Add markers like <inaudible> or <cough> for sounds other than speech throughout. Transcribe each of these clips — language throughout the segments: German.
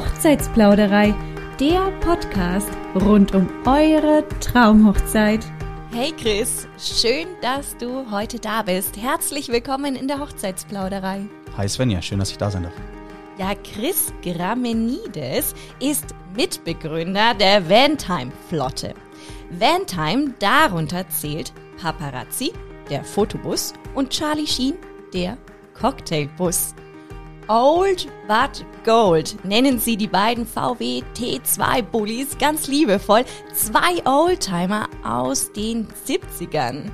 Hochzeitsplauderei, der Podcast rund um eure Traumhochzeit. Hey Chris, schön, dass du heute da bist. Herzlich willkommen in der Hochzeitsplauderei. Hi Svenja, schön, dass ich da sein darf. Ja, Chris Gramenides ist Mitbegründer der Vantime-Flotte. Vantime, darunter zählt Paparazzi, der Fotobus, und Charlie Sheen, der Cocktailbus. Old but Gold nennen sie die beiden VW T2 Bullies ganz liebevoll. Zwei Oldtimer aus den 70ern.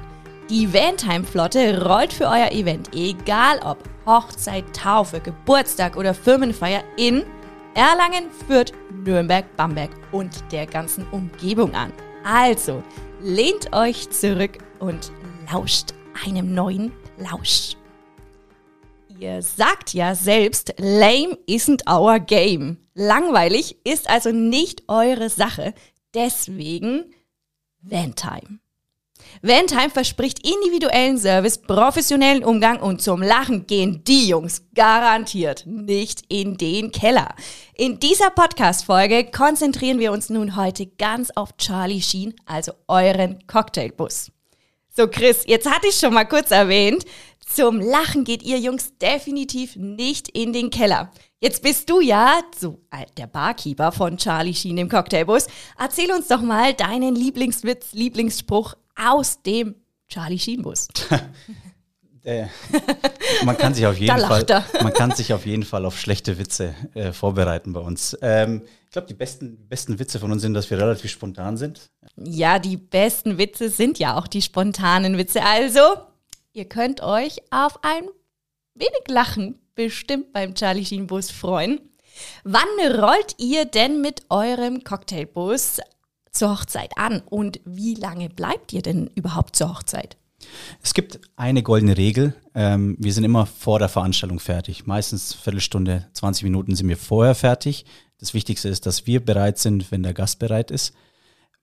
Die Vantime-Flotte rollt für euer Event, egal ob Hochzeit, Taufe, Geburtstag oder Firmenfeier in Erlangen, Fürth, Nürnberg, Bamberg und der ganzen Umgebung an. Also, lehnt euch zurück und lauscht einem neuen Lausch. Ihr sagt ja selbst, lame isn't our game. Langweilig ist also nicht eure Sache. Deswegen Vantime. Vantime verspricht individuellen Service, professionellen Umgang und zum Lachen gehen die Jungs garantiert nicht in den Keller. In dieser Podcast-Folge konzentrieren wir uns nun heute ganz auf Charlie Sheen, also euren Cocktailbus. So, Chris, jetzt hatte ich schon mal kurz erwähnt, zum Lachen geht ihr Jungs definitiv nicht in den Keller. Jetzt bist du ja so der Barkeeper von Charlie Sheen im Cocktailbus. Erzähl uns doch mal deinen Lieblingswitz, Lieblingsspruch aus dem Charlie Sheen Bus. <laughs> äh, man kann sich auf <laughs> jeden Fall, man kann sich auf jeden Fall auf schlechte Witze äh, vorbereiten bei uns. Ähm, ich glaube, die besten, besten Witze von uns sind, dass wir relativ spontan sind. Ja, die besten Witze sind ja auch die spontanen Witze. Also, ihr könnt euch auf ein wenig Lachen bestimmt beim Charlie Sheen Bus freuen. Wann rollt ihr denn mit eurem Cocktailbus zur Hochzeit an und wie lange bleibt ihr denn überhaupt zur Hochzeit? Es gibt eine goldene Regel. Ähm, wir sind immer vor der Veranstaltung fertig. Meistens Viertelstunde, 20 Minuten sind wir vorher fertig. Das Wichtigste ist, dass wir bereit sind, wenn der Gast bereit ist.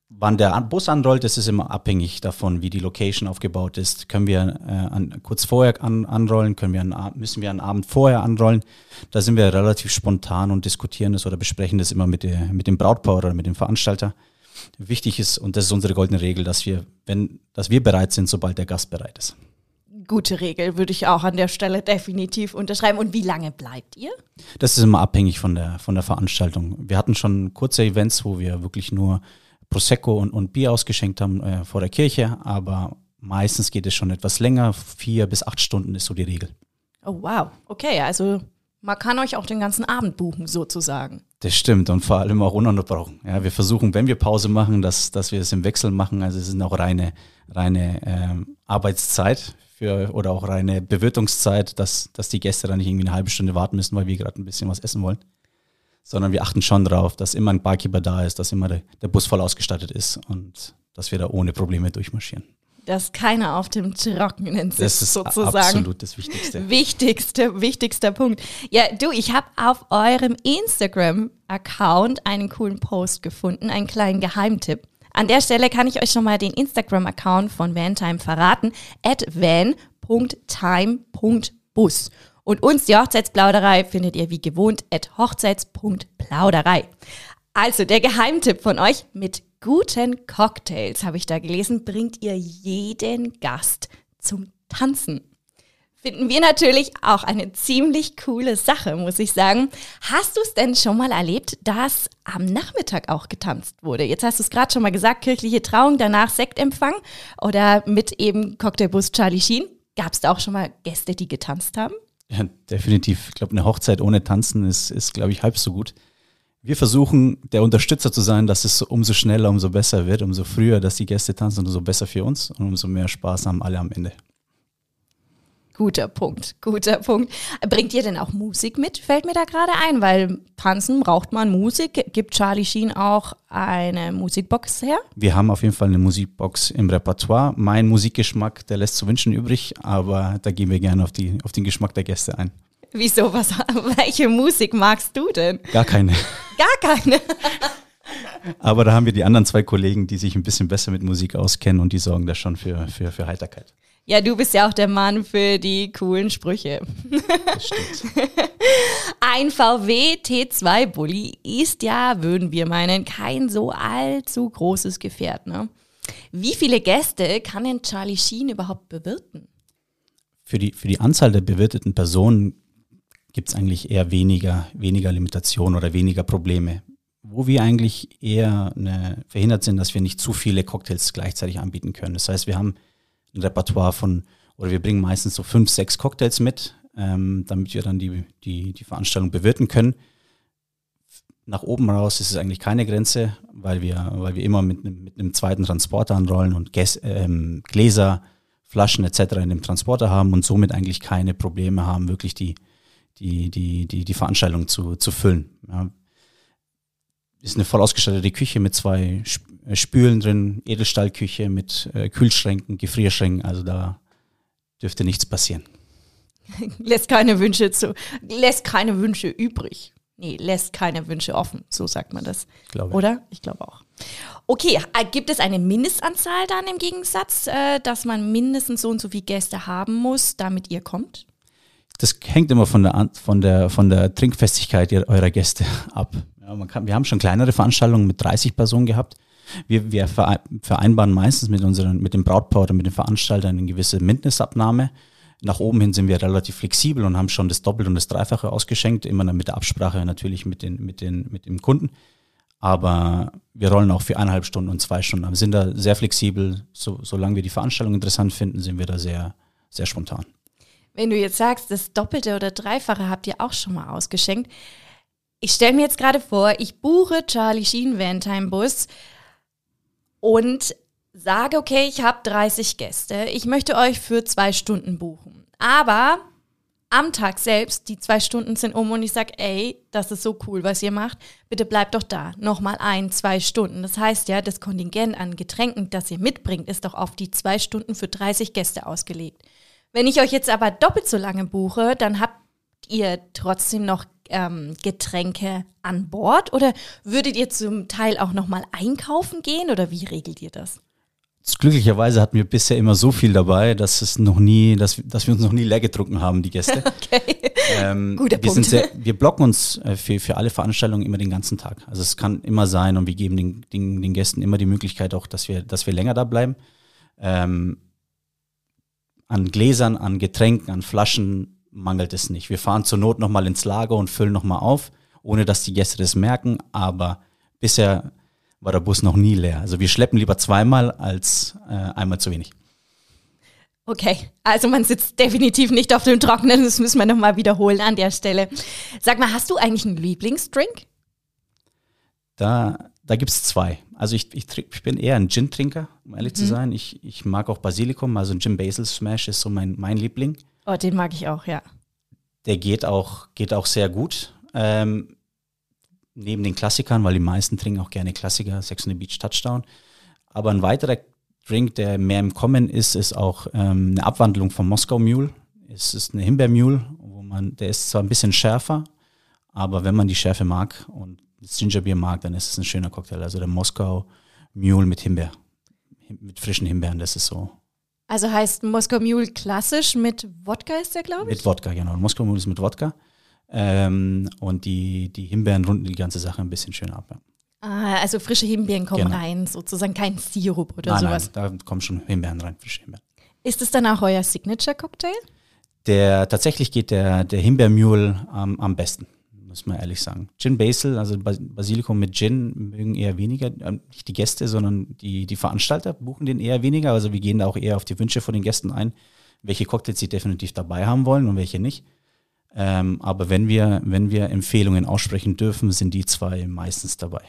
Wann der Bus anrollt, das ist immer abhängig davon, wie die Location aufgebaut ist. Können wir äh, an, kurz vorher an, anrollen, können wir an, müssen wir einen Abend vorher anrollen. Da sind wir relativ spontan und diskutieren das oder besprechen das immer mit, der, mit dem Brautpaar oder mit dem Veranstalter. Wichtig ist, und das ist unsere goldene Regel, dass wir, wenn, dass wir bereit sind, sobald der Gast bereit ist. Gute Regel, würde ich auch an der Stelle definitiv unterschreiben. Und wie lange bleibt ihr? Das ist immer abhängig von der, von der Veranstaltung. Wir hatten schon kurze Events, wo wir wirklich nur Prosecco und, und Bier ausgeschenkt haben äh, vor der Kirche, aber meistens geht es schon etwas länger. Vier bis acht Stunden ist so die Regel. Oh, wow. Okay, also man kann euch auch den ganzen Abend buchen, sozusagen. Das stimmt und vor allem auch ununterbrochen. Ja, wir versuchen, wenn wir Pause machen, dass, dass wir es im Wechsel machen. Also es ist auch reine, reine ähm, Arbeitszeit für, oder auch reine Bewirtungszeit, dass, dass die Gäste dann nicht irgendwie eine halbe Stunde warten müssen, weil wir gerade ein bisschen was essen wollen. Sondern wir achten schon darauf, dass immer ein Barkeeper da ist, dass immer der, der Bus voll ausgestattet ist und dass wir da ohne Probleme durchmarschieren dass keiner auf dem Trockenen sitzt, das ist sozusagen. absolut das Wichtigste. Wichtigste, wichtigster Punkt. Ja, du, ich habe auf eurem Instagram-Account einen coolen Post gefunden, einen kleinen Geheimtipp. An der Stelle kann ich euch schon mal den Instagram-Account von Vantime verraten, at van.time.bus. Und uns, die Hochzeitsplauderei, findet ihr wie gewohnt at hochzeits.plauderei. Also der Geheimtipp von euch mit guten Cocktails, habe ich da gelesen, bringt ihr jeden Gast zum Tanzen. Finden wir natürlich auch eine ziemlich coole Sache, muss ich sagen. Hast du es denn schon mal erlebt, dass am Nachmittag auch getanzt wurde? Jetzt hast du es gerade schon mal gesagt, kirchliche Trauung, danach Sektempfang oder mit eben Cocktailbus Charlie Sheen. Gab es da auch schon mal Gäste, die getanzt haben? Ja, definitiv. Ich glaube, eine Hochzeit ohne Tanzen ist, ist glaube ich, halb so gut. Wir versuchen, der Unterstützer zu sein, dass es umso schneller, umso besser wird, umso früher, dass die Gäste tanzen, umso besser für uns und umso mehr Spaß haben alle am Ende. Guter Punkt, guter Punkt. Bringt ihr denn auch Musik mit? Fällt mir da gerade ein, weil tanzen braucht man Musik. Gibt Charlie Sheen auch eine Musikbox her? Wir haben auf jeden Fall eine Musikbox im Repertoire. Mein Musikgeschmack, der lässt zu wünschen übrig, aber da gehen wir gerne auf, die, auf den Geschmack der Gäste ein. Wieso? Was, <laughs> welche Musik magst du denn? Gar keine. Gar keine. <laughs> Aber da haben wir die anderen zwei Kollegen, die sich ein bisschen besser mit Musik auskennen und die sorgen da schon für, für, für Heiterkeit. Ja, du bist ja auch der Mann für die coolen Sprüche. Das stimmt. <laughs> Ein VW T2 Bulli ist ja, würden wir meinen, kein so allzu großes Gefährt. Ne? Wie viele Gäste kann denn Charlie Sheen überhaupt bewirten? Für die, für die Anzahl der bewirteten Personen gibt es eigentlich eher weniger, weniger Limitationen oder weniger Probleme. Wo wir eigentlich eher eine, verhindert sind, dass wir nicht zu viele Cocktails gleichzeitig anbieten können. Das heißt, wir haben ein Repertoire von, oder wir bringen meistens so fünf, sechs Cocktails mit, ähm, damit wir dann die, die, die Veranstaltung bewirten können. Nach oben raus ist es eigentlich keine Grenze, weil wir, weil wir immer mit einem, mit einem zweiten Transporter anrollen und Gäs, ähm, Gläser, Flaschen etc. in dem Transporter haben und somit eigentlich keine Probleme haben, wirklich die, die, die, die, die Veranstaltung zu, zu füllen. Ja. Ist eine voll ausgestattete Küche mit zwei Spülen drin, Edelstahlküche mit äh, Kühlschränken, Gefrierschränken, also da dürfte nichts passieren. <laughs> Lässt keine Wünsche zu, lässt keine Wünsche übrig. Nee, lässt keine Wünsche offen, so sagt man das. Glaube. Oder? Ich glaube auch. Okay, äh, gibt es eine Mindestanzahl dann im Gegensatz, äh, dass man mindestens so und so viele Gäste haben muss, damit ihr kommt? Das hängt immer von der, von der, von der Trinkfestigkeit eurer Gäste ab. Ja, kann, wir haben schon kleinere Veranstaltungen mit 30 Personen gehabt. Wir, wir verei- vereinbaren meistens mit unseren, mit dem Brautpaar oder mit den Veranstaltern eine gewisse Mindestabnahme. Nach oben hin sind wir relativ flexibel und haben schon das Doppel- und das Dreifache ausgeschenkt, immer dann mit der Absprache natürlich mit, den, mit, den, mit dem Kunden. Aber wir rollen auch für eineinhalb Stunden und zwei Stunden. Wir sind da sehr flexibel. So, solange wir die Veranstaltung interessant finden, sind wir da sehr, sehr spontan. Wenn du jetzt sagst, das Doppelte oder Dreifache habt ihr auch schon mal ausgeschenkt. Ich stelle mir jetzt gerade vor, ich buche Charlie Sheen Van Bus und sage, okay, ich habe 30 Gäste. Ich möchte euch für zwei Stunden buchen. Aber am Tag selbst, die zwei Stunden sind um und ich sage, ey, das ist so cool, was ihr macht. Bitte bleibt doch da. Nochmal ein, zwei Stunden. Das heißt ja, das Kontingent an Getränken, das ihr mitbringt, ist doch auf die zwei Stunden für 30 Gäste ausgelegt. Wenn ich euch jetzt aber doppelt so lange buche, dann habt ihr trotzdem noch ähm, Getränke an Bord oder würdet ihr zum Teil auch nochmal einkaufen gehen oder wie regelt ihr das? Glücklicherweise hatten wir bisher immer so viel dabei, dass es noch nie, dass, dass wir uns noch nie leer getrunken haben, die Gäste. <laughs> Okay. Ähm, Guter wir, Punkt. sehr, wir blocken uns äh, für, für alle Veranstaltungen immer den ganzen Tag. Also es kann immer sein und wir geben den, den, den Gästen immer die Möglichkeit auch, dass wir, dass wir länger da bleiben. Ähm, an Gläsern, an Getränken, an Flaschen mangelt es nicht. Wir fahren zur Not nochmal ins Lager und füllen nochmal auf, ohne dass die Gäste das merken. Aber bisher war der Bus noch nie leer. Also wir schleppen lieber zweimal als äh, einmal zu wenig. Okay, also man sitzt definitiv nicht auf dem Trockenen, das müssen wir nochmal wiederholen an der Stelle. Sag mal, hast du eigentlich einen Lieblingsdrink? Da, da gibt es zwei. Also ich, ich, ich bin eher ein Gin-Trinker, um ehrlich zu sein. Ich, ich mag auch Basilikum, also ein Gin Basil Smash ist so mein, mein Liebling. Oh, den mag ich auch, ja. Der geht auch, geht auch sehr gut. Ähm, neben den Klassikern, weil die meisten trinken auch gerne Klassiker, Sex on the Beach Touchdown. Aber ein weiterer Drink, der mehr im Kommen ist, ist auch ähm, eine Abwandlung vom Moskau Mule. Es ist eine Himbeermule, wo man, der ist zwar ein bisschen schärfer, aber wenn man die Schärfe mag und das Gingerbier mag, dann ist es ein schöner Cocktail. Also der Moskau Mule mit Himbeer, Him- mit frischen Himbeeren, das ist so. Also heißt Moskau Mule klassisch mit Wodka ist der, glaube ich? Mit Wodka, genau. Moskau Mule ist mit Wodka. Ähm, und die, die Himbeeren runden die ganze Sache ein bisschen schön ab. Ja. Ah, also frische Himbeeren kommen Genau. rein, sozusagen kein Sirup oder Nein, sowas. nein, da kommen schon Himbeeren rein, frische Himbeeren. Ist es dann auch euer Signature-Cocktail? Der, tatsächlich geht der, der Himbeermule am, am besten, muss man ehrlich sagen. Gin Basil, also Bas- Basilikum mit Gin, mögen eher weniger, äh, nicht die Gäste, sondern die, die Veranstalter buchen den eher weniger. Also wir gehen da auch eher auf die Wünsche von den Gästen ein, welche Cocktails sie definitiv dabei haben wollen und welche nicht. Ähm, aber wenn wir, wenn wir Empfehlungen aussprechen dürfen, sind die zwei meistens dabei.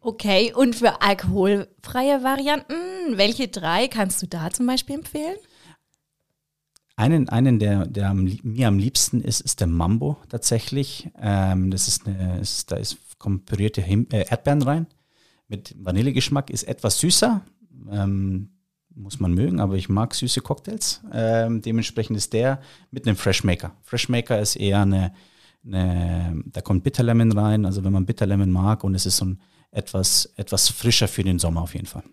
Okay, und für alkoholfreie Varianten, welche drei kannst du da zum Beispiel empfehlen? Einen, einen der, der mir am liebsten ist, ist der Mambo tatsächlich. Ähm, das ist eine, ist, da ist, kommen pürierte äh, Erdbeeren rein mit Vanillegeschmack, ist etwas süßer. Ähm, muss man mögen, aber ich mag süße Cocktails. Ähm, dementsprechend ist der mit einem Freshmaker. Freshmaker ist eher eine, eine, da kommt Bitterlemon rein, also wenn man Bitterlemon mag und es ist so ein etwas, etwas frischer für den Sommer auf jeden Fall.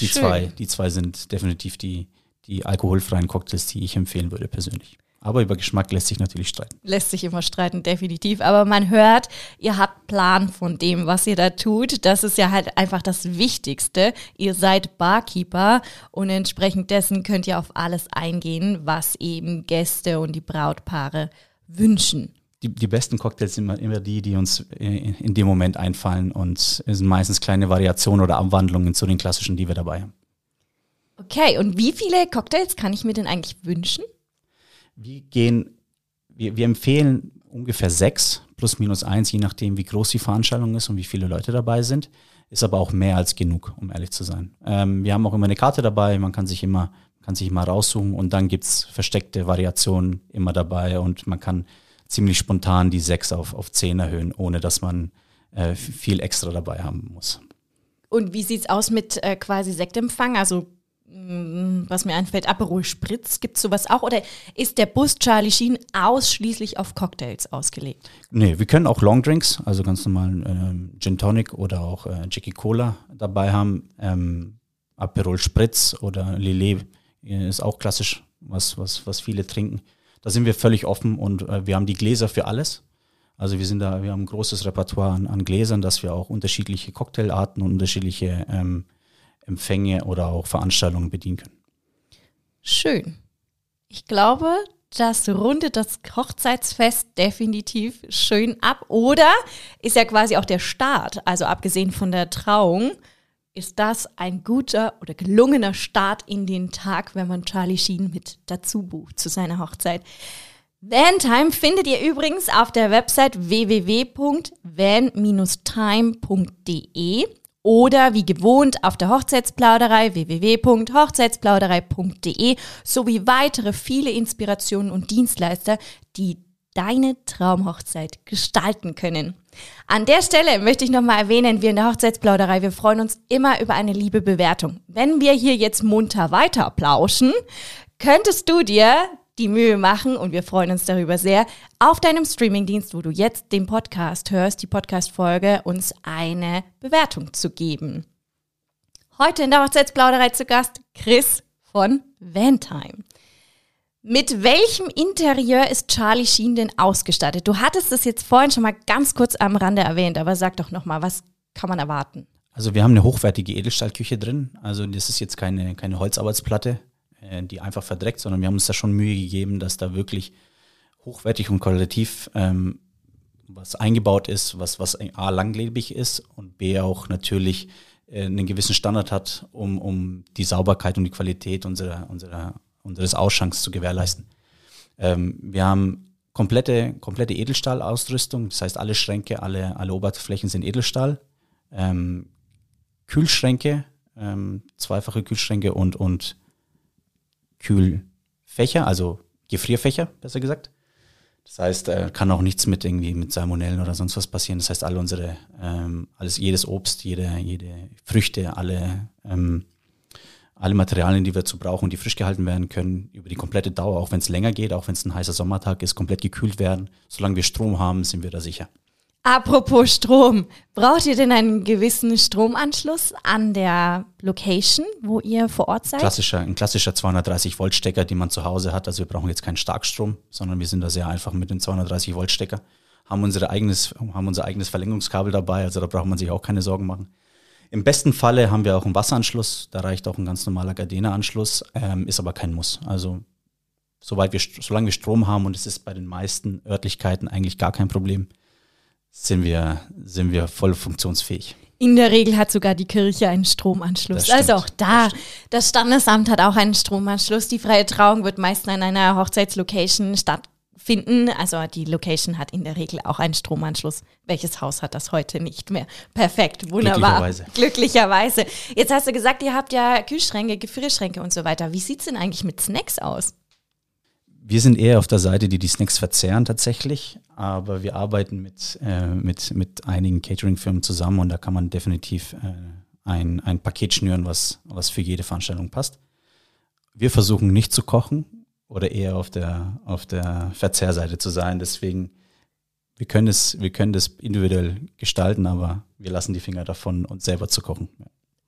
Die Schön. zwei, die zwei sind definitiv die, die alkoholfreien Cocktails, die ich empfehlen würde persönlich. Aber über Geschmack lässt sich natürlich streiten. Lässt sich immer streiten, definitiv. Aber man hört, ihr habt Plan von dem, was ihr da tut. Das ist ja halt einfach das Wichtigste. Ihr seid Barkeeper und entsprechend dessen könnt ihr auf alles eingehen, was eben Gäste und die Brautpaare wünschen. Die, die besten Cocktails sind immer, immer die, die uns in, in dem Moment einfallen und es sind meistens kleine Variationen oder Abwandlungen zu den klassischen, die wir dabei haben. Okay, und wie viele Cocktails kann ich mir denn eigentlich wünschen? Wir gehen, wir, wir empfehlen ungefähr sechs plus minus eins, je nachdem, wie groß die Veranstaltung ist und wie viele Leute dabei sind. Ist aber auch mehr als genug, um ehrlich zu sein. Ähm, wir haben auch immer eine Karte dabei, man kann sich immer, kann sich immer raussuchen und dann gibt's versteckte Variationen immer dabei und man kann ziemlich spontan die sechs auf, auf zehn erhöhen, ohne dass man äh, viel extra dabei haben muss. Und wie sieht's aus mit äh, quasi Sektempfang? Also was mir einfällt, Aperol Spritz, gibt es sowas auch? Oder ist der Bus Charlie Sheen ausschließlich auf Cocktails ausgelegt? Nee, wir können auch Longdrinks, also ganz normalen ähm, Gin Tonic oder auch äh, Jackie Cola dabei haben. Ähm, Aperol Spritz oder Lillet äh, ist auch klassisch, was, was, was viele trinken. Da sind wir völlig offen und äh, wir haben die Gläser für alles. Also wir sind da, wir haben ein großes Repertoire an, an Gläsern, dass wir auch unterschiedliche Cocktailarten und unterschiedliche ähm, Empfänge oder auch Veranstaltungen bedienen können. Schön. Ich glaube, das rundet das Hochzeitsfest definitiv schön ab. Oder ist ja quasi auch der Start, also abgesehen von der Trauung, ist das ein guter oder gelungener Start in den Tag, wenn man Charlie Sheen mit dazu bucht zu seiner Hochzeit. Vantime findet ihr übrigens auf der Website www.van-time.de oder wie gewohnt auf der Hochzeitsplauderei www.hochzeitsplauderei.de sowie weitere viele Inspirationen und Dienstleister, die deine Traumhochzeit gestalten können. An der Stelle möchte ich nochmal erwähnen, wir in der Hochzeitsplauderei, wir freuen uns immer über eine liebe Bewertung. Wenn wir hier jetzt munter weiter plauschen, könntest du dir die Mühe machen und wir freuen uns darüber sehr, auf deinem Streamingdienst, wo du jetzt den Podcast hörst, die Podcast-Folge, uns eine Bewertung zu geben. Heute in der Hochzeitsplauderei zu Gast Chris von Vantime. Mit welchem Interieur ist Charlie Sheen denn ausgestattet? Du hattest es jetzt vorhin schon mal ganz kurz am Rande erwähnt, aber sag doch noch mal, was kann man erwarten? Also wir haben eine hochwertige Edelstahlküche drin. Also das ist jetzt keine, keine Holzarbeitsplatte, äh, die einfach verdreckt, sondern wir haben uns da schon Mühe gegeben, dass da wirklich hochwertig und qualitativ ähm, was eingebaut ist, was, was A langlebig ist und B auch natürlich äh, einen gewissen Standard hat, um, um die Sauberkeit und die Qualität unserer, unserer, unseres Ausschanks zu gewährleisten. Ähm, wir haben komplette, komplette Edelstahlausrüstung, das heißt alle Schränke, alle, alle Oberflächen sind Edelstahl. Ähm, Kühlschränke, ähm, zweifache Kühlschränke und, und Kühlfächer, also Gefrierfächer, besser gesagt. Das heißt, äh, kann auch nichts mit irgendwie mit Salmonellen oder sonst was passieren. Das heißt, alle unsere, ähm, alles, jedes Obst, jede, jede Früchte, alle, ähm, alle Materialien, die wir zu brauchen, die frisch gehalten werden können, über die komplette Dauer, auch wenn es länger geht, auch wenn es ein heißer Sommertag ist, komplett gekühlt werden. Solange wir Strom haben, sind wir da sicher. Apropos Strom, braucht ihr denn einen gewissen Stromanschluss an der Location, wo ihr vor Ort seid? Klassischer, ein klassischer 230 Volt Stecker, den man zu Hause hat. Also wir brauchen jetzt keinen Starkstrom, sondern wir sind da sehr einfach mit dem 230 Volt Stecker. Haben, haben unser eigenes Verlängerungskabel dabei, also da braucht man sich auch keine Sorgen machen. Im besten Falle haben wir auch einen Wasseranschluss, da reicht auch ein ganz normaler Gardena-Anschluss, ähm, ist aber kein Muss. Also soweit wir, solange wir Strom haben und es ist bei den meisten Örtlichkeiten eigentlich gar kein Problem, sind wir, sind wir voll funktionsfähig. In der Regel hat sogar die Kirche einen Stromanschluss. Also auch da, das, das, Standesamt hat auch einen Stromanschluss. Die freie Trauung wird meist an einer Hochzeitslocation stattfinden. Also die Location hat in der Regel auch einen Stromanschluss. Welches Haus hat das heute nicht mehr? Perfekt, wunderbar. Glücklicherweise. Glücklicherweise. Jetzt hast du gesagt, ihr habt ja Kühlschränke, Gefrierschränke und so weiter. Wie sieht es denn eigentlich mit Snacks aus? Wir sind eher auf der Seite, die die Snacks verzehren tatsächlich, aber wir arbeiten mit, äh, mit, mit einigen Catering-Firmen zusammen und da kann man definitiv äh, ein, ein Paket schnüren, was, was für jede Veranstaltung passt. Wir versuchen nicht zu kochen oder eher auf der, auf der Verzehrseite zu sein, deswegen wir können es, wir können das individuell gestalten, aber wir lassen die Finger davon, uns selber zu kochen.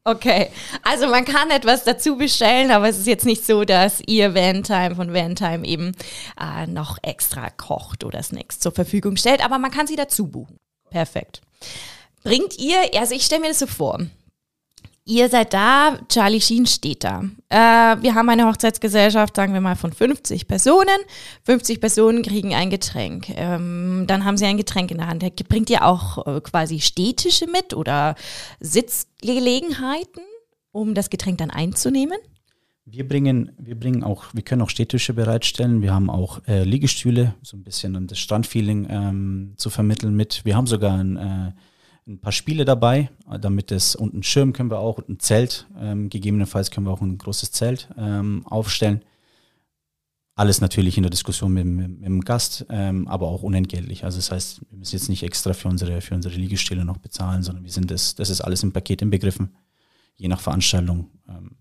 Okay, also man kann etwas dazu bestellen, aber es ist jetzt nicht so, dass ihr Vantime von Vantime eben äh, noch extra kocht oder Snacks zur Verfügung stellt, aber man kann sie dazu buchen. Perfekt. Bringt ihr, also ich stelle mir das so vor, Ihr seid da, Charlie Sheen steht da. Äh, wir haben eine Hochzeitsgesellschaft, sagen wir mal, von 50 Personen. 50 Personen kriegen ein Getränk. Ähm, dann haben sie ein Getränk in der Hand. Bringt ihr auch äh, quasi Städtische mit oder Sitzgelegenheiten, um das Getränk dann einzunehmen? Wir bringen, wir bringen auch, wir können auch Städtische bereitstellen. Wir haben auch äh, Liegestühle, so ein bisschen um das Strandfeeling ähm, zu vermitteln mit. Wir haben sogar ein äh, ein paar Spiele dabei, damit es und einen Schirm können wir auch und ein Zelt, ähm, gegebenenfalls können wir auch ein großes Zelt ähm, aufstellen. Alles natürlich in der Diskussion mit, mit, mit dem Gast, ähm, aber auch unentgeltlich. Also das heißt, wir müssen jetzt nicht extra für unsere, für unsere Liegestille noch bezahlen, sondern wir sind das, das ist alles im Paket inbegriffen. Je nach Veranstaltung ähm,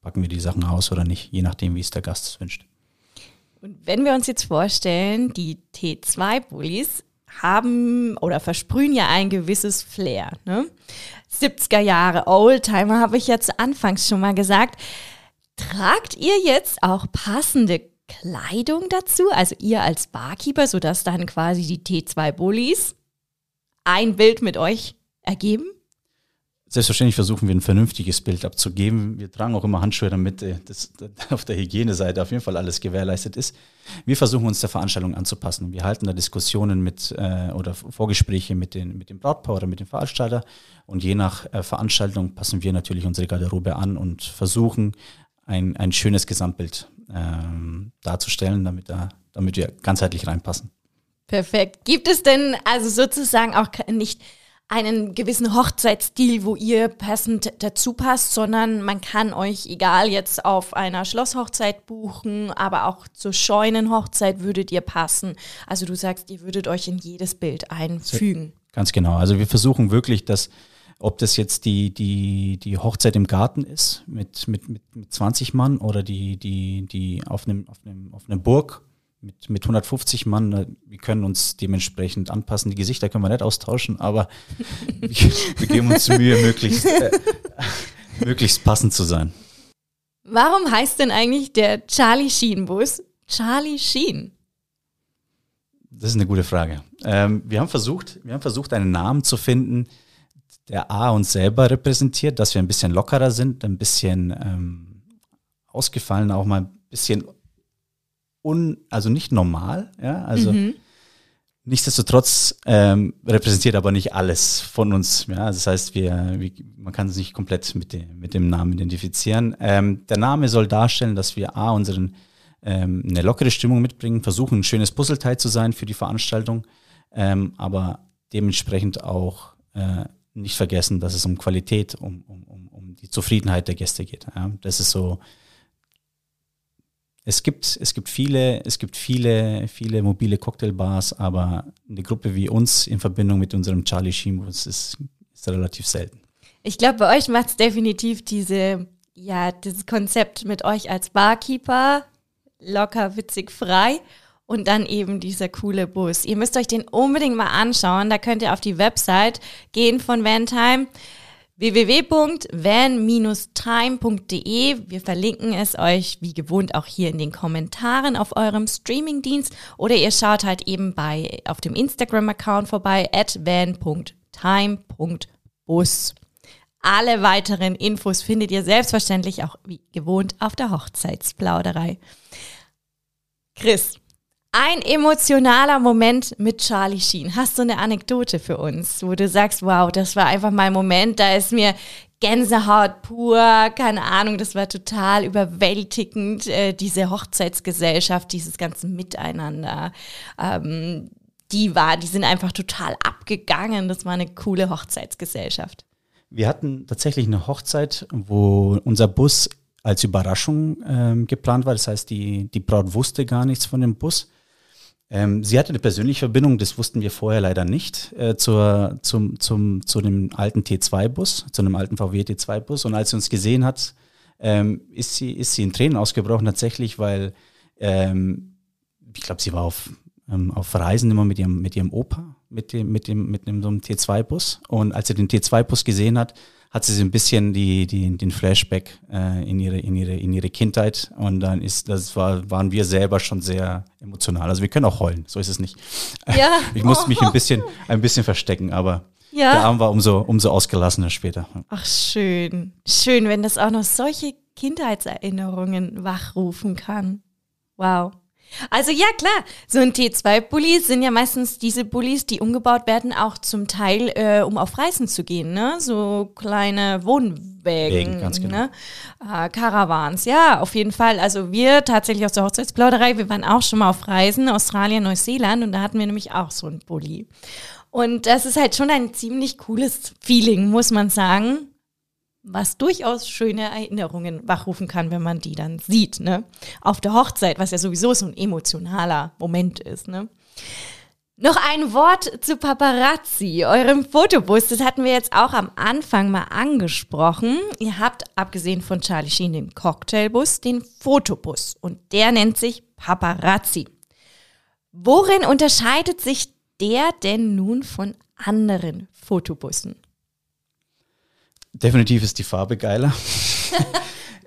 packen wir die Sachen aus oder nicht, je nachdem, wie es der Gast wünscht. Und wenn wir uns jetzt vorstellen, die T2-Bullis haben oder versprühen ja ein gewisses Flair. Ne? 70er Jahre Oldtimer habe ich jetzt anfangs schon mal gesagt. Tragt ihr jetzt auch passende Kleidung dazu? Also ihr als Barkeeper, sodass dann quasi die T2-Bullies ein Bild mit euch ergeben? Selbstverständlich versuchen wir ein vernünftiges Bild abzugeben. Wir tragen auch immer Handschuhe, damit äh, das, <laughs> auf der Hygieneseite auf jeden Fall alles gewährleistet ist. Wir versuchen uns der Veranstaltung anzupassen. Wir halten da Diskussionen mit äh, oder Vorgespräche mit, den, mit dem Brautpaar oder mit dem Veranstalter. Und je nach äh, Veranstaltung passen wir natürlich unsere Garderobe an und versuchen ein, ein schönes Gesamtbild ähm, darzustellen, damit, da, damit wir ganzheitlich reinpassen. Perfekt. Gibt es denn also sozusagen auch nicht einen gewissen Hochzeitsstil, wo ihr passend dazu passt, sondern man kann euch, egal jetzt auf einer Schlosshochzeit buchen, aber auch zur Scheunenhochzeit würdet ihr passen. Also du sagst, ihr würdet euch in jedes Bild einfügen. Ganz genau. Also wir versuchen wirklich, dass ob das jetzt die, die, die Hochzeit im Garten ist mit, mit, mit, mit 20 Mann oder die, die, die auf einem, auf einem, auf einem Burg mit, mit 150 Mann, äh, wir können uns dementsprechend anpassen. Die Gesichter können wir nicht austauschen, aber wir, <laughs> wir, geben uns Mühe, möglichst, äh, möglichst passend zu sein. Warum heißt denn eigentlich der Charlie Sheen Bus Charlie Sheen? Das ist eine gute Frage. Ähm, wir, haben versucht, wir haben versucht, einen Namen zu finden, der A uns selber repräsentiert, dass wir ein bisschen lockerer sind, ein bisschen ähm, ausgefallen, auch mal ein bisschen un, also nicht normal, ja, also mhm. nichtsdestotrotz ähm, repräsentiert aber nicht alles von uns, ja, das heißt, wir, wir man kann es nicht komplett mit dem, mit dem Namen identifizieren. Ähm, der Name soll darstellen, dass wir A, unseren, ähm, eine lockere Stimmung mitbringen, versuchen, ein schönes Puzzleteil zu sein für die Veranstaltung, ähm, aber dementsprechend auch äh, nicht vergessen, dass es um Qualität, um, um, um, um die Zufriedenheit der Gäste geht. Ja. Das ist so es gibt, es gibt viele, es gibt viele, viele mobile Cocktailbars, aber eine Gruppe wie uns in Verbindung mit unserem Charlie Sheen ist, ist relativ selten. Ich glaube, bei euch macht es definitiv diese, ja, dieses Konzept mit euch als Barkeeper, locker, witzig, frei und dann eben dieser coole Bus. Ihr müsst euch den unbedingt mal anschauen. Da könnt ihr auf die Website gehen von Vantime www.van-time.de. Wir verlinken es euch wie gewohnt auch hier in den Kommentaren auf eurem Streamingdienst oder ihr schaut halt eben bei auf dem Instagram-Account vorbei at van.time.bus. Alle weiteren Infos findet ihr selbstverständlich auch wie gewohnt auf der Hochzeitsplauderei. Chris, ein emotionaler Moment mit Charlie Sheen. Hast du eine Anekdote für uns, wo du sagst, wow, das war einfach mal ein Moment, da ist mir Gänsehaut pur, keine Ahnung, das war total überwältigend, äh, diese Hochzeitsgesellschaft, dieses ganze Miteinander. Ähm, die war, die sind einfach total abgegangen. Das war eine coole Hochzeitsgesellschaft. Wir hatten tatsächlich eine Hochzeit, wo unser Bus als Überraschung ähm, geplant war. Das heißt, die, die Braut wusste gar nichts von dem Bus. Ähm, sie hatte eine persönliche Verbindung, das wussten wir vorher leider nicht, äh, zur, zum, zum, zu dem alten T2-Bus, zu einem alten VW T2-Bus. Und als sie uns gesehen hat, ähm, ist, sie, ist sie in Tränen ausgebrochen tatsächlich, weil ähm, ich glaube, sie war auf, ähm, auf Reisen immer mit ihrem, mit ihrem Opa, mit dem, mit dem, mit dem so einem T2-Bus. Und als sie den T2-Bus gesehen hat, hat sie so ein bisschen die, die, den Flashback äh, in, ihre, in, ihre, in ihre Kindheit und dann ist das war, waren wir selber schon sehr emotional. Also wir können auch heulen, so ist es nicht. <laughs> Ja. Ich musste mich ein <laughs> bisschen, ein bisschen verstecken, aber Ja. der Abend war umso, umso ausgelassener später. Ach, schön. Schön, wenn das auch noch solche Kindheitserinnerungen wachrufen kann. Wow. Also ja, klar, so ein T2-Bulli sind ja meistens diese Bullis, die umgebaut werden, auch zum Teil, äh, um auf Reisen zu gehen, ne? So kleine Wohnwägen, Wägen, ganz genau. ne? Äh, Caravans, ja, auf jeden Fall. Also wir tatsächlich aus der Hochzeitsplauderei, wir waren auch schon mal auf Reisen, Australien, Neuseeland und da hatten wir nämlich auch so einen Bulli. Und das ist halt schon ein ziemlich cooles Feeling, muss man sagen was durchaus schöne Erinnerungen wachrufen kann, wenn man die dann sieht, ne? Auf der Hochzeit, was ja sowieso so ein emotionaler Moment ist, ne? Noch ein Wort zu Paparazzi, eurem Fotobus. Das hatten wir jetzt auch am Anfang mal angesprochen. Ihr habt, abgesehen von Charlie Sheen, den Cocktailbus, den Fotobus. Und der nennt sich Paparazzi. Worin unterscheidet sich der denn nun von anderen Fotobussen? Definitiv ist die Farbe geiler. <laughs>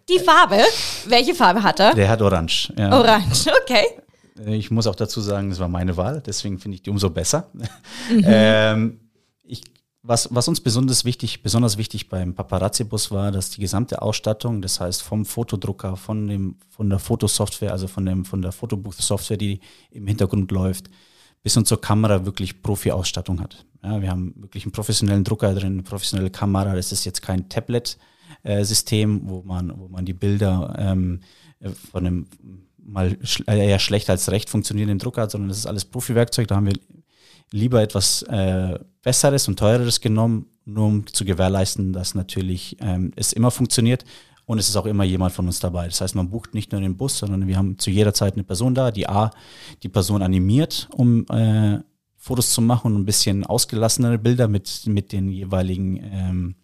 Die Farbe, welche Farbe hat er? Der hat Orange. Ja. Orange, okay. Ich muss auch dazu sagen, das war meine Wahl, deswegen finde ich die umso besser. <laughs> ähm, ich, was, was uns besonders wichtig, besonders wichtig beim Paparazzi-Bus war, dass die gesamte Ausstattung, das heißt vom Fotodrucker, von, dem, von der Fotosoftware, also von, dem, von der Fotobooth-Software, die im Hintergrund läuft, bis hin zur Kamera wirklich Profi-Ausstattung hat. Ja, wir haben wirklich einen professionellen Drucker drin, eine professionelle Kamera. Das ist jetzt kein Tablet-System, wo, man, wo man die Bilder ähm, von einem mal sch äh, eher schlecht als recht funktionierenden Drucker hat, sondern das ist alles Profi-Werkzeug. Da haben wir lieber etwas äh, Besseres und Teureres genommen, nur um zu gewährleisten, dass natürlich ähm, es immer funktioniert und es ist auch immer jemand von uns dabei. Das heißt, man bucht nicht nur den Bus, sondern wir haben zu jeder Zeit eine Person da, die A, die Person animiert, um äh, Fotos zu machen und ein bisschen ausgelassenere Bilder mit, mit den jeweiligen ähm,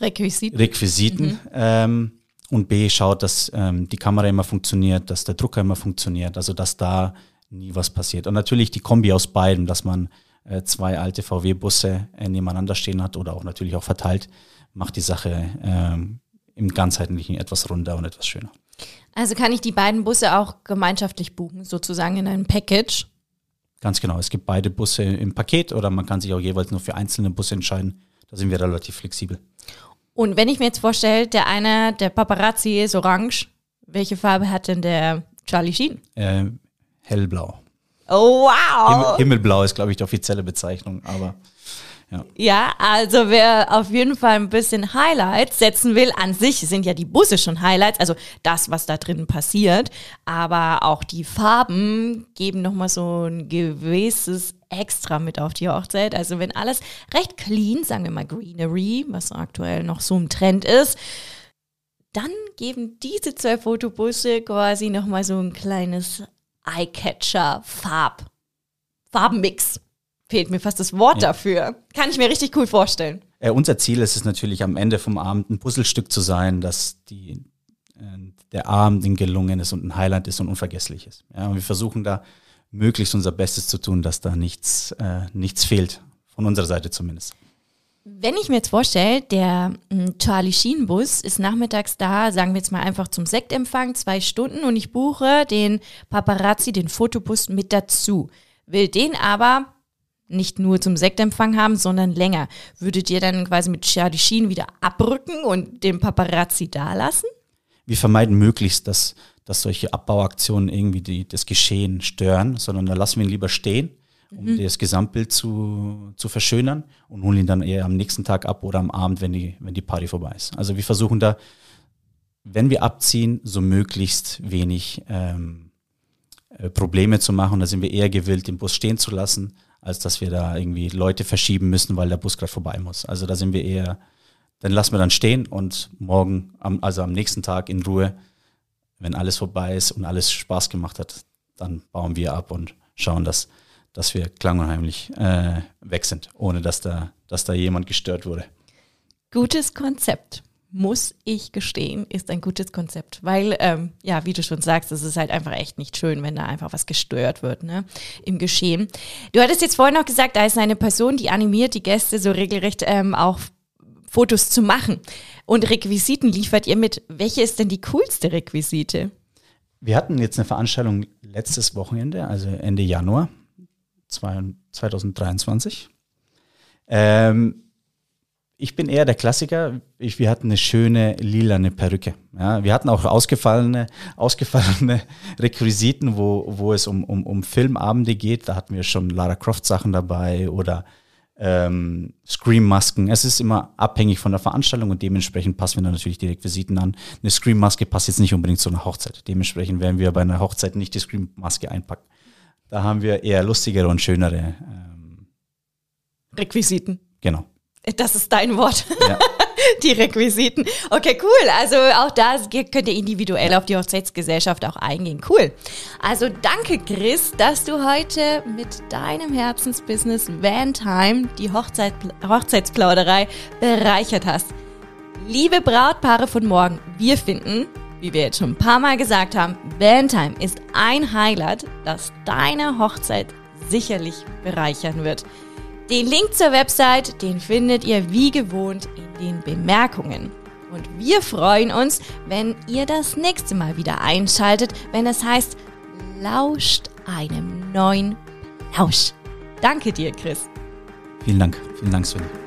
Requisit. Requisiten. Ähm, und B, schaut, dass ähm, die Kamera immer funktioniert, dass der Drucker immer funktioniert, also dass da nie was passiert. Und natürlich die Kombi aus beiden, dass man äh, zwei alte VW-Busse äh, nebeneinander stehen hat oder auch natürlich auch verteilt, macht die Sache ähm, im ganzheitlichen etwas runder und etwas schöner. Also kann ich die beiden Busse auch gemeinschaftlich buchen, sozusagen in einem Package? Ganz genau. Es gibt beide Busse im Paket oder man kann sich auch jeweils nur für einzelne Busse entscheiden. Da sind wir relativ flexibel. Und wenn ich mir jetzt vorstelle, der eine, der Paparazzi ist orange, welche Farbe hat denn der Charlie Sheen? Äh, hellblau. Oh, wow! Himmel, Himmelblau ist, glaube ich, die offizielle Bezeichnung, aber ja. Ja, also wer auf jeden Fall ein bisschen Highlights setzen will, an sich sind ja die Busse schon Highlights, also das, was da drinnen passiert, aber auch die Farben geben nochmal so ein gewisses Extra mit auf die Hochzeit. Also wenn alles recht clean, sagen wir mal Greenery, was aktuell noch so im Trend ist, dann geben diese zwei Fotobusse quasi nochmal so ein kleines Eye-Catcher-Farb, Farbenmix fehlt mir fast das Wort Ja. dafür. Kann ich mir richtig cool vorstellen. Äh, unser Ziel ist es natürlich am Ende vom Abend ein Puzzlestück zu sein, dass die, äh, der Abend ein gelungen ist und ein Highlight ist und unvergesslich ist. Ja, und wir versuchen da möglichst unser Bestes zu tun, dass da nichts, äh, nichts fehlt. Von unserer Seite zumindest. Wenn ich mir jetzt vorstelle, der m, Charlie Sheen Bus ist nachmittags da, sagen wir jetzt mal einfach zum Sektempfang, zwei Stunden und ich buche den Paparazzi, den Fotobus mit dazu. Will den aber nicht nur zum Sektempfang haben, sondern länger. Würdet ihr dann quasi mit Charlie Sheen wieder abrücken und den Paparazzi da lassen? Wir vermeiden möglichst, dass, dass solche Abbauaktionen irgendwie die, das Geschehen stören, sondern da lassen wir ihn lieber stehen, um das Gesamtbild zu, zu verschönern und holen ihn dann eher am nächsten Tag ab oder am Abend, wenn die, wenn die Party vorbei ist. Also wir versuchen da, wenn wir abziehen, so möglichst wenig ähm, äh, Probleme zu machen. Da sind wir eher gewillt, den Bus stehen zu lassen, als dass wir da irgendwie Leute verschieben müssen, weil der Bus gerade vorbei muss. Also da sind wir eher, dann lassen wir dann stehen und morgen, also am nächsten Tag in Ruhe, wenn alles vorbei ist und alles Spaß gemacht hat, dann bauen wir ab und schauen, dass, dass wir klangunheimlich äh, weg sind, ohne dass da, dass da jemand gestört wurde. Gutes Konzept, muss ich gestehen, ist ein gutes Konzept. Weil, ähm, ja, wie du schon sagst, es ist halt einfach echt nicht schön, wenn da einfach was gestört wird, ne, im Geschehen. Du hattest jetzt vorhin noch gesagt, da ist eine Person, die animiert die Gäste so regelrecht ähm, auch Fotos zu machen. Und Requisiten liefert ihr mit. Welche ist denn die coolste Requisite? Wir hatten jetzt eine Veranstaltung letztes Wochenende, also Ende Januar 2023. Ähm, ich bin eher der Klassiker. Ich, wir hatten eine schöne lilane Perücke. Ja, wir hatten auch ausgefallene, ausgefallene <laughs> Requisiten, wo, wo es um, um, um Filmabende geht. Da hatten wir schon Lara Croft Sachen dabei oder ähm, Scream-Masken. Es ist immer abhängig von der Veranstaltung und dementsprechend passen wir dann natürlich die Requisiten an. Eine Scream-Maske passt jetzt nicht unbedingt zu einer Hochzeit. Dementsprechend werden wir bei einer Hochzeit nicht die Scream-Maske einpacken. Da haben wir eher lustigere und schönere ähm, Requisiten. Genau. Das ist dein Wort. Ja. <laughs> die Requisiten. Okay, cool. Also auch da könnt ihr individuell auf die Hochzeitsgesellschaft auch eingehen. Cool. Also danke, Chris, dass du heute mit deinem Herzensbusiness Vantime die Hochzeit, Hochzeitsplauderei bereichert hast. Liebe Brautpaare von morgen, wir finden, wie wir jetzt schon ein paar Mal gesagt haben, Vantime ist ein Highlight, das deine Hochzeit sicherlich bereichern wird. Den Link zur Website, den findet ihr wie gewohnt in den Bemerkungen. Und wir freuen uns, wenn ihr das nächste Mal wieder einschaltet, wenn es heißt, lauscht einem neuen Lausch. Danke dir, Chris. Vielen Dank. Vielen Dank, Sven.